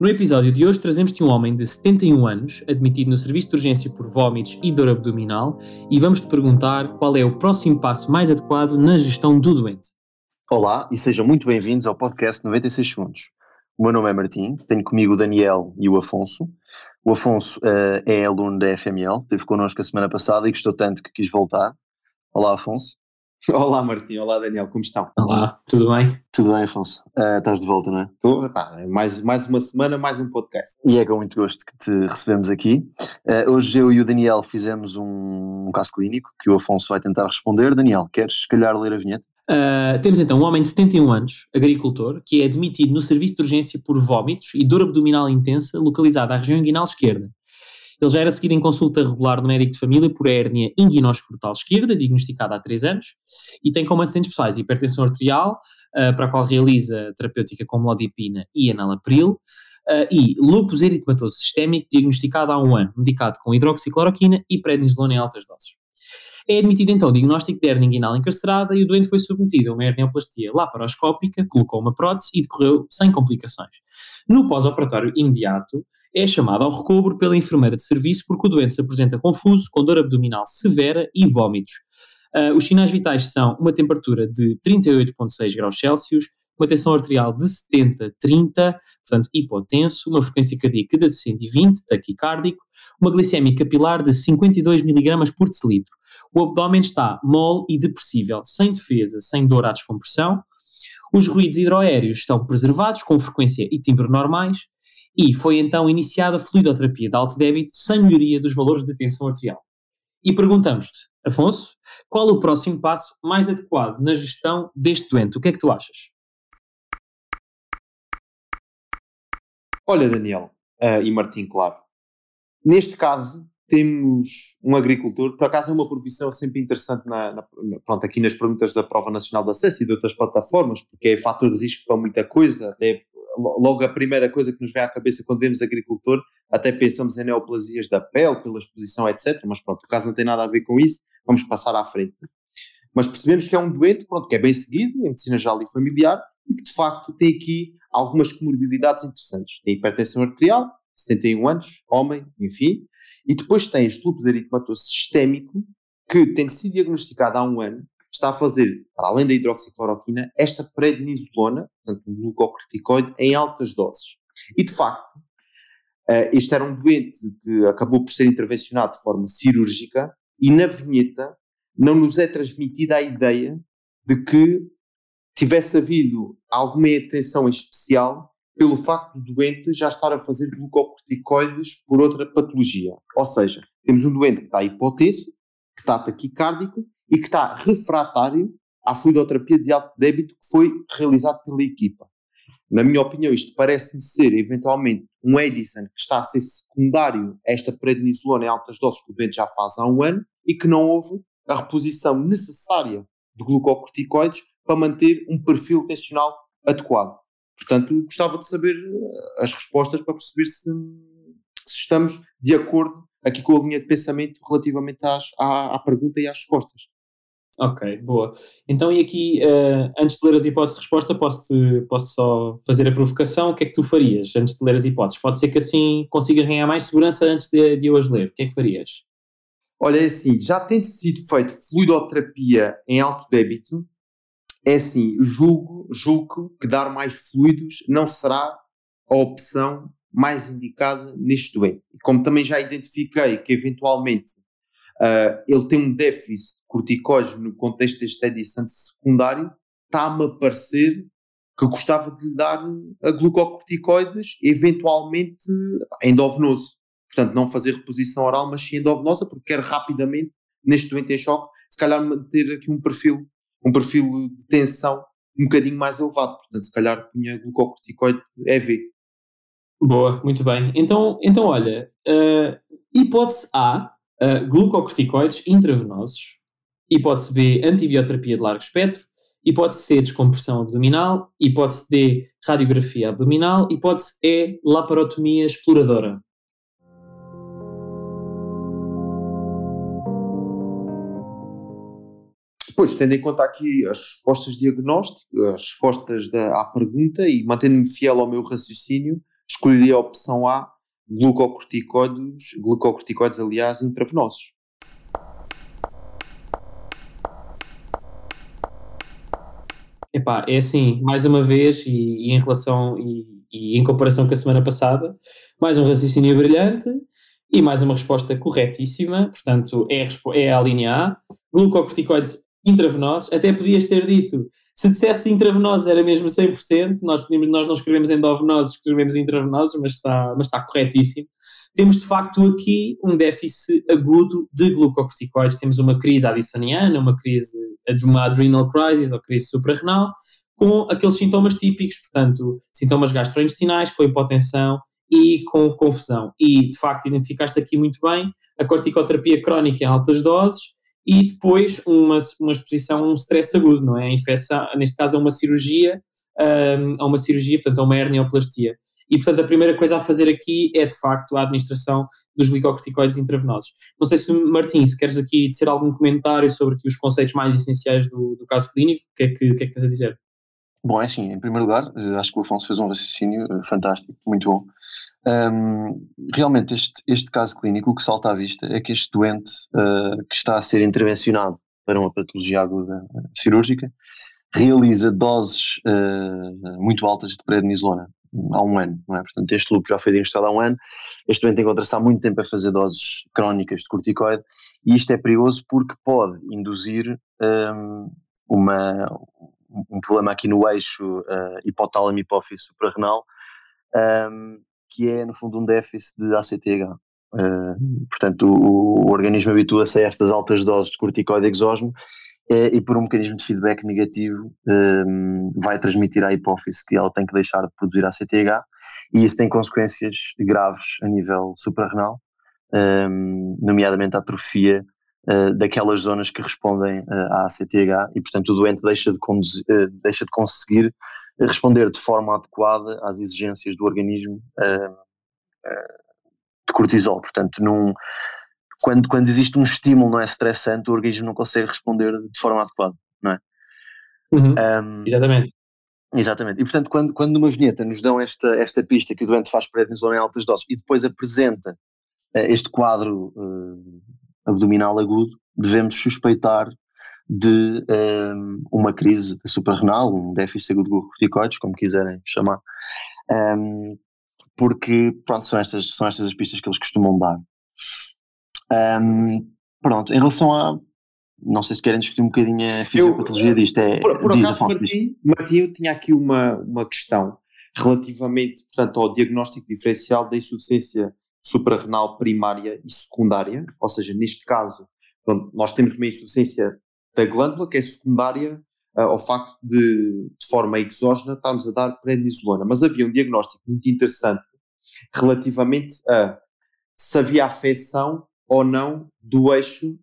No episódio de hoje trazemos-te um homem de 71 anos, admitido no serviço de urgência por vômitos e dor abdominal, e vamos-te perguntar qual é o próximo passo mais adequado na gestão do doente. Olá e sejam muito bem-vindos ao podcast 96 Segundos. O meu nome é Martim, tenho comigo o Daniel e o Afonso. O Afonso uh, é aluno da FML, esteve connosco a semana passada e gostou tanto que quis voltar. Olá, Afonso. Olá Martim, olá Daniel, como estão? Olá, tudo bem? Tudo bem, Afonso? Uh, estás de volta, não é? Estou, mais, mais uma semana, mais um podcast. E é com muito gosto que te recebemos aqui. Uh, hoje eu e o Daniel fizemos um, um caso clínico que o Afonso vai tentar responder. Daniel, queres se calhar ler a vinheta? Uh, temos então um homem de 71 anos, agricultor, que é admitido no serviço de urgência por vômitos e dor abdominal intensa, localizada à região inguinal esquerda. Ele já era seguido em consulta regular no médico de família por hérnia inguinóscrotal esquerda, diagnosticada há 3 anos, e tem como antecedentes pessoais hipertensão arterial, uh, para a qual realiza terapêutica com melodipina e enalapril, uh, e lúpus eritematoso sistémico, diagnosticado há um ano, medicado com hidroxicloroquina e prednisolona em altas doses. É admitido então o diagnóstico de hernia inguinal encarcerada e o doente foi submetido a uma hernioplastia laparoscópica, colocou uma prótese e decorreu sem complicações. No pós-operatório imediato, é chamado ao recobro pela enfermeira de serviço porque o doente se apresenta confuso, com dor abdominal severa e vômitos. Uh, os sinais vitais são uma temperatura de 38,6 graus Celsius, uma tensão arterial de 70, 30, portanto hipotenso, uma frequência cardíaca de 120, taquicárdico, uma glicemia capilar de 52 mg por decilitro. O abdômen está mole e depressível, sem defesa, sem dor à descompressão. Os ruídos hidroaéreos estão preservados, com frequência e timbre normais, e foi então iniciada a fluidoterapia de alto débito sem melhoria dos valores de tensão arterial. E perguntamos-te, Afonso, qual o próximo passo mais adequado na gestão deste doente? O que é que tu achas? Olha, Daniel uh, e Martim, claro. Neste caso, temos um agricultor, por acaso é uma profissão sempre interessante na, na, pronto, aqui nas perguntas da Prova Nacional de Acesso e de outras plataformas, porque é fator de risco para muita coisa, até logo a primeira coisa que nos vem à cabeça quando vemos agricultor, até pensamos em neoplasias da pele, pela exposição, etc. Mas pronto, o caso não tem nada a ver com isso, vamos passar à frente. Mas percebemos que é um doente, pronto, que é bem seguido em medicina geral e familiar e que de facto tem aqui algumas comorbilidades interessantes. Tem hipertensão arterial, 71 anos, homem, enfim, e depois tens lúpus eritematoso sistémico, que tem sido diagnosticado há um ano, está a fazer, para além da hidroxicloroquina, esta prednisolona, portanto um glucocorticoide, em altas doses. E de facto, uh, este era um doente que acabou por ser intervencionado de forma cirúrgica e na vinheta não nos é transmitida a ideia de que tivesse havido alguma atenção especial pelo facto do doente já estar a fazer glucocorticoides por outra patologia. Ou seja, temos um doente que está hipotenso, que está taquicárdico e que está refratário à fluidoterapia de alto débito que foi realizado pela equipa. Na minha opinião, isto parece-me ser eventualmente um Edison que está a ser secundário a esta prednisolona em altas doses que o doente já faz há um ano e que não houve a reposição necessária de glucocorticoides para manter um perfil tensional adequado. Portanto, gostava de saber eh, as respostas para perceber se, se estamos de acordo aqui com a linha de pensamento relativamente às, à, à pergunta e às respostas. Ok, boa. Então, e aqui, uh, antes de ler as hipóteses de resposta, posso-te posso só fazer a provocação? O que é que tu farias antes de ler as hipóteses? Pode ser que assim consigas ganhar mais segurança antes de, de eu as ler. O que é que farias? Olha, é assim, já tendo sido feito fluidoterapia em alto débito, é assim, julgo, julgo que dar mais fluidos não será a opção mais indicada neste doente. E como também já identifiquei que eventualmente uh, ele tem um déficit de corticóide no contexto deste edicante secundário, está-me a parecer que gostava de lhe dar a glucocorticoides, eventualmente endovenoso. Portanto, não fazer reposição oral, mas sim endovenosa, porque quer rapidamente, neste doente em choque, se calhar manter aqui um perfil um perfil de tensão um bocadinho mais elevado. Portanto, se calhar punha glucocorticoide EV. Boa, muito bem. Então, então olha, uh, hipótese A, glucocorticoides intravenosos. Hipótese B, antibioterapia de largo espectro. Hipótese C, descompressão abdominal. Hipótese D, radiografia abdominal. Hipótese E, laparotomia exploradora. Depois, tendo em conta aqui as respostas diagnósticas, as respostas da, à pergunta e mantendo-me fiel ao meu raciocínio, escolheria a opção A, glucocorticoides, glucocorticoides aliás, intravenosos. Epá, é assim, mais uma vez, e, e em relação e, e, em comparação com a semana passada, mais um raciocínio brilhante e mais uma resposta corretíssima, portanto, é, é a linha A. Glucocorticoides intravenosos, até podias ter dito, se dissesse intravenosos era mesmo 100%, nós, nós não escrevemos endovenosos, escrevemos intravenosos, mas está, mas está corretíssimo temos de facto aqui um déficit agudo de glucocorticoides. Temos uma crise addisoniana, uma crise uma adrenal crisis ou crise suprarrenal, com aqueles sintomas típicos, portanto, sintomas gastrointestinais, com hipotensão e com confusão. E de facto identificaste aqui muito bem a corticoterapia crónica em altas doses e depois uma, uma exposição a um stress agudo, não é? A infecção, neste caso, a uma cirurgia, hum, a uma cirurgia, portanto, a uma hernioplastia. E, portanto, a primeira coisa a fazer aqui é, de facto, a administração dos glicocorticoides intravenosos. Não sei se, Martim, se queres aqui dizer algum comentário sobre aqui os conceitos mais essenciais do, do caso clínico, o que, é que, que é que tens a dizer? Bom, é assim, em primeiro lugar, eh, acho que o Afonso fez um raciocínio eh, fantástico, muito bom. Um, realmente, este, este caso clínico, o que salta à vista é que este doente uh, que está a ser intervencionado para uma patologia aguda cirúrgica realiza doses uh, muito altas de prednisolona há um ano, não é? Portanto, este loop já foi diagnosticado há um ano, este doente encontra-se há muito tempo a fazer doses crónicas de corticoide e isto é perigoso porque pode induzir um, uma, um problema aqui no eixo uh, hipotálamo-hipófise suprarrenal, um, que é, no fundo, um déficit de ACTH. Uh, portanto, o, o organismo habitua-se a estas altas doses de corticoide exógeno é, e por um mecanismo de feedback negativo um, vai transmitir à hipófise que ela tem que deixar de produzir ACTH e isso tem consequências graves a nível suprarrenal, um, nomeadamente a atrofia uh, daquelas zonas que respondem uh, à ACTH e portanto o doente deixa de, conduzir, uh, deixa de conseguir responder de forma adequada às exigências do organismo de cortisol, portanto num quando, quando existe um estímulo não é estressante, o organismo não consegue responder de forma adequada, não é? Uhum. Um, exatamente. Exatamente. E portanto, quando, quando numa vinheta nos dão esta, esta pista que o doente faz prednisona em altas doses e depois apresenta uh, este quadro uh, abdominal agudo, devemos suspeitar de um, uma crise suprarrenal, um déficit agudo de corticoides, como quiserem chamar, um, porque pronto, são estas, são estas as pistas que eles costumam dar. Um, pronto, em relação a. Não sei se querem discutir um bocadinho a fisiopatologia eu, disto. É, por, por acaso, Martim, Martim, eu tinha aqui uma, uma questão relativamente portanto, ao diagnóstico diferencial da insuficiência suprarrenal primária e secundária, ou seja, neste caso, pronto, nós temos uma insuficiência da glândula que é secundária uh, ao facto de, de forma exógena, estarmos a dar prednisolona. Mas havia um diagnóstico muito interessante relativamente a se havia afecção ou não do eixo.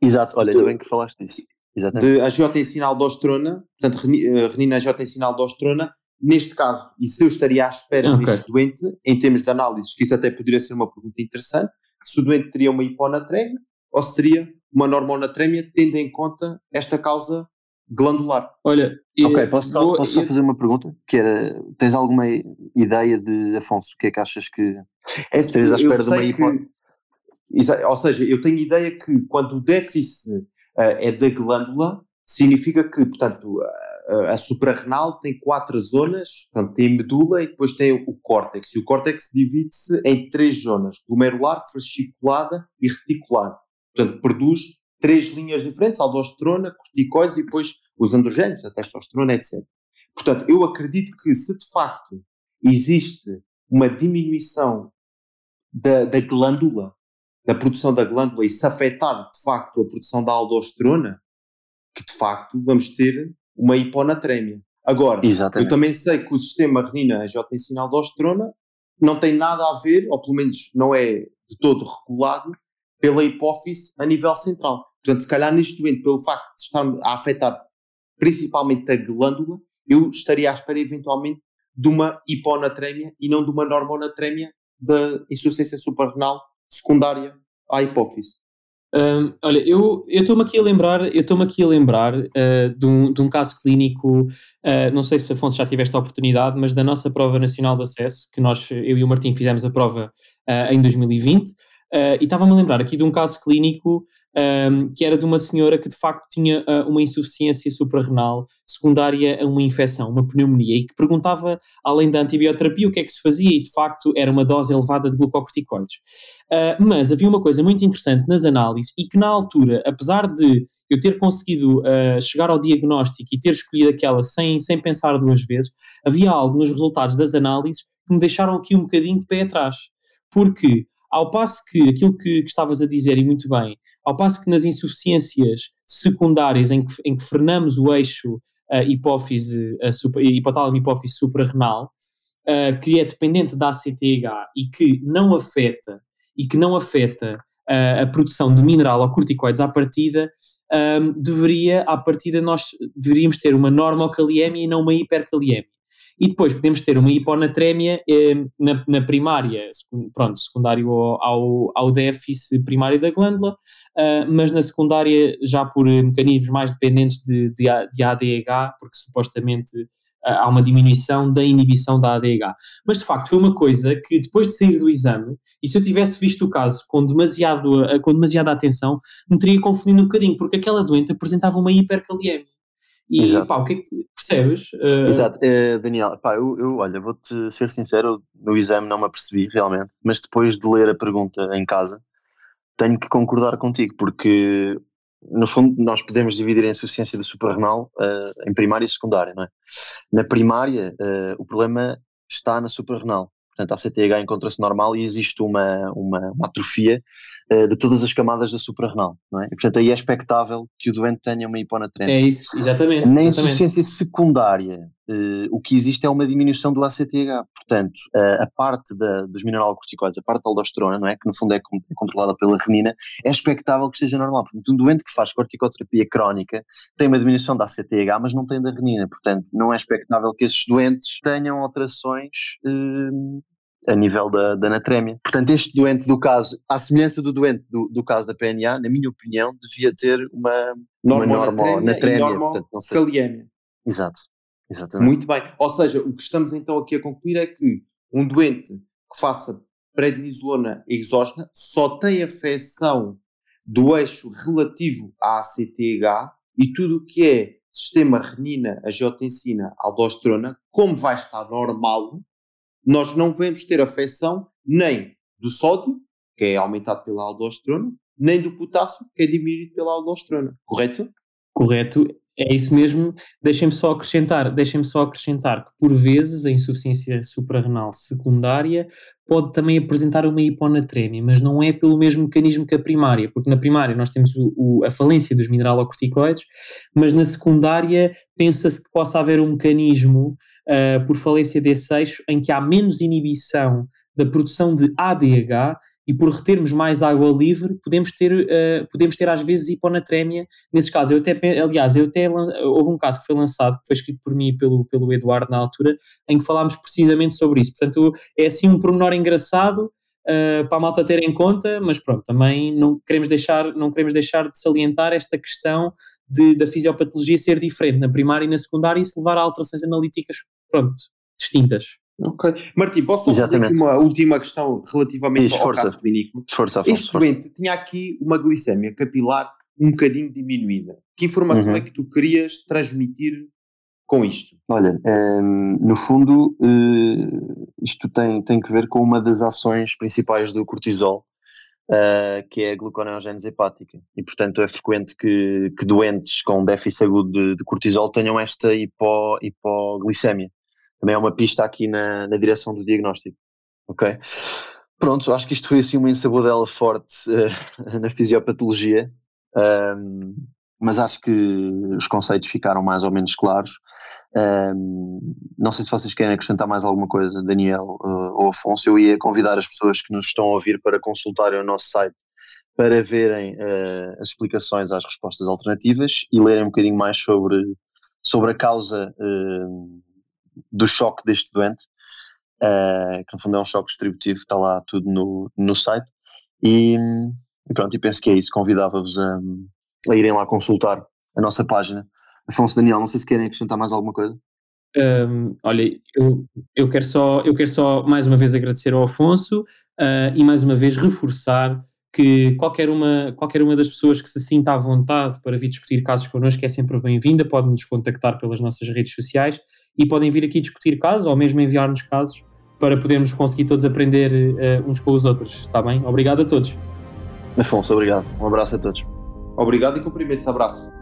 Exato, olha, ainda bem que falaste disso. Exatamente. De angiotensinal-aldosterona, portanto, eh, renina-angiotensinal-aldosterona, neste caso, e se eu estaria à espera okay. deste doente, em termos de análise, que isso até poderia ser uma pergunta interessante, se o doente teria uma hiponatrémia ou se teria uma normonatrémia, tendo em conta esta causa glandular. Olha, ok, posso só, vou, posso só fazer uma pergunta? Que era, tens alguma ideia de, Afonso, o que é que achas que é, estarias à espera de uma hipótese? Ou seja, eu tenho ideia que quando o déficit uh, é da glândula, significa que, portanto, a, a suprarrenal tem quatro zonas, portanto, tem medula e depois tem o córtex. E o córtex divide-se em três zonas, glomerular, fasciculada e reticular. Portanto, produz três linhas diferentes, aldosterona, corticoides e depois os androgénios, a testosterona, etc. Portanto, eu acredito que se de facto existe uma diminuição da, da glândula da produção da glândula e se afetar de facto a produção da aldosterona, que de facto vamos ter uma hiponatrémia. Agora, Exatamente. eu também sei que o sistema renina-angiotensina-aldosterona não tem nada a ver, ou pelo menos não é de todo regulado, pela hipófise a nível central. Portanto, se calhar neste momento, pelo facto de estar a afetar principalmente a glândula, eu estaria à espera eventualmente de uma hiponatrémia e não de uma normonatrémia da insuficiência suprarrenal secundária à hipófise. Um, olha, eu estou-me aqui a lembrar, eu estou-me aqui a lembrar uh, de, um, de um caso clínico, uh, não sei se Afonso já tiveste a oportunidade, mas da nossa prova nacional de acesso, que nós, eu e o Martim fizemos a prova uh, em 2020, e estava-me a lembrar aqui de um caso clínico um, que era de uma senhora que de facto tinha uh, uma insuficiência suprarrenal secundária a uma infecção, uma pneumonia, e que perguntava, além da antibioterapia, o que é que se fazia, e de facto era uma dose elevada de glucocorticoides. Uh, mas havia uma coisa muito interessante nas análises, e que na altura, apesar de eu ter conseguido uh, chegar ao diagnóstico e ter escolhido aquela sem, sem pensar duas vezes, havia algo nos resultados das análises que me deixaram aqui um bocadinho de pé atrás. Porque ao passo que aquilo que, que, estavas a dizer, e muito bem, ao passo que nas insuficiências secundárias em que, em que frenamos o eixo uh, hipófise, uh, super, hipotálamo hipófise suprarrenal, uh, que é dependente da ACTH e que não afeta e que não afeta a produção de mineral ou corticoides à partida, um, deveria, à partida, nós deveríamos ter uma normocaliemia e não uma hipercaliemia. E depois podemos ter uma hiponatrémia eh, na, na, primária, pronto, secundário ao, ao, ao déficit primário da glândula, uh, mas na secundária já por mecanismos mais dependentes de, de, de ADH, porque supostamente uh, há uma diminuição da inibição da ADH. Mas de facto foi uma coisa que depois de sair do exame, e se eu tivesse visto o caso com, demasiado, uh, com demasiada atenção, me teria confundido um bocadinho, porque aquela doente apresentava uma hipercaliemia. E Exato. pá, o que é que percebes? Uh... Exato, uh, Daniel, pá, eu, eu olha, vou-te ser sincero, no exame não me apercebi realmente, mas depois de ler a pergunta em casa, tenho que concordar contigo, porque no fundo nós podemos dividir a insuficiência da suprarrenal uh, em primária e secundária, não é? Na primária, o problema está na suprarrenal, portanto a CTH encontra-se normal e existe uma, uma, uma atrofia uh, de todas as camadas da suprarrenal, não é? E, portanto aí é expectável que o doente tenha uma hiponatremia. É isso, exatamente. Na insuficiência secundária, uh, o que existe é uma diminuição do ACTH, portanto uh, a parte da, dos mineralocorticoides, a parte da aldosterona, não é? Que no fundo é, é controlada pela renina, é expectável que seja normal. Portanto, um doente que faz corticoterapia crónica tem uma diminuição da ACTH, mas não tem da renina, portanto não é expectável que esses doentes tenham alterações a nível da, da anatrémia. Portanto, este doente do caso, à semelhança do doente do, do caso da PNA, na minha opinião, devia ter uma, uma normonatrémia. Portanto, não sei. Exato, exatamente. Muito bem. Ou seja, o que estamos então aqui a concluir é que um doente que faça prednisolona exógena só tem afecção do eixo relativo à ACTH e tudo o que é sistema renina, angiotensina, aldosterona, como vai estar normal, nós não devemos ter afecção nem do sódio, que é aumentado pela aldosterona, nem do potássio, que é diminuído pela aldosterona, correto? Correto, é isso mesmo. Deixem-me só acrescentar, deixem-me só acrescentar que por vezes a insuficiência suprarrenal secundária pode também apresentar uma hiponatrémia, mas não é pelo mesmo mecanismo que a primária, porque na primária nós temos o, o, a falência dos mineralocorticoides, mas na secundária pensa-se que possa haver um mecanismo uh, por falência desse eixo em que há menos inibição da produção de ADH e por retermos mais água livre, podemos ter, uh, podemos ter às vezes hiponatrémia. Nesses casos, eu até, aliás, eu até, houve um caso que foi lançado, que foi escrito por mim e pelo, pelo Eduardo na altura, em que falámos precisamente sobre isso. Portanto, é assim um pormenor engraçado uh, para a malta ter em conta, mas pronto, também não queremos deixar, não queremos deixar de salientar esta questão de, da fisiopatologia ser diferente na primária e na secundária e se levar a alterações analíticas, pronto, distintas. Ok. Martim, posso fazer aqui uma última questão relativamente Diz, ao força. caso clínico? Força, força, este doente tinha aqui uma glicemia capilar um bocadinho diminuída. Que informação uhum. é que tu querias transmitir com isto? Olha, um, no fundo, uh, isto tem, tem que ver com uma das ações principais do cortisol, uh, que é a gluconeogênese hepática. E, portanto, é frequente que, que doentes com déficit agudo de, de cortisol tenham esta hipo, hipoglicemia também é uma pista aqui na, na direção do diagnóstico. Ok? Pronto, acho que isto foi assim uma ensabudela forte uh, na fisiopatologia, um, mas acho que os conceitos ficaram mais ou menos claros. Um, não sei se vocês querem acrescentar mais alguma coisa, Daniel uh, ou Afonso. Eu ia convidar as pessoas que nos estão a ouvir para consultarem o nosso site para verem uh, as explicações às respostas alternativas e lerem um bocadinho mais sobre, sobre a causa uh, do choque deste doente, uh, que no fundo é um choque distributivo, está lá tudo no, no site. E, pronto, e penso que é isso. Convidava-vos a, a irem lá consultar a nossa página. Afonso Daniel, não sei se querem acrescentar mais alguma coisa. Um, olha, eu, eu, quero só, eu quero só mais uma vez agradecer ao Afonso uh, e mais uma vez reforçar que qualquer uma, qualquer uma das pessoas que se sinta à vontade para vir discutir casos connosco é sempre bem-vinda, pode nos contactar pelas nossas redes sociais e podem vir aqui discutir casos ou mesmo enviar-nos casos para podermos conseguir todos aprender uh, uns com os outros, está bem? Obrigado a todos. Afonso, obrigado. Um abraço a todos. Obrigado e cumprimentos. Abraço.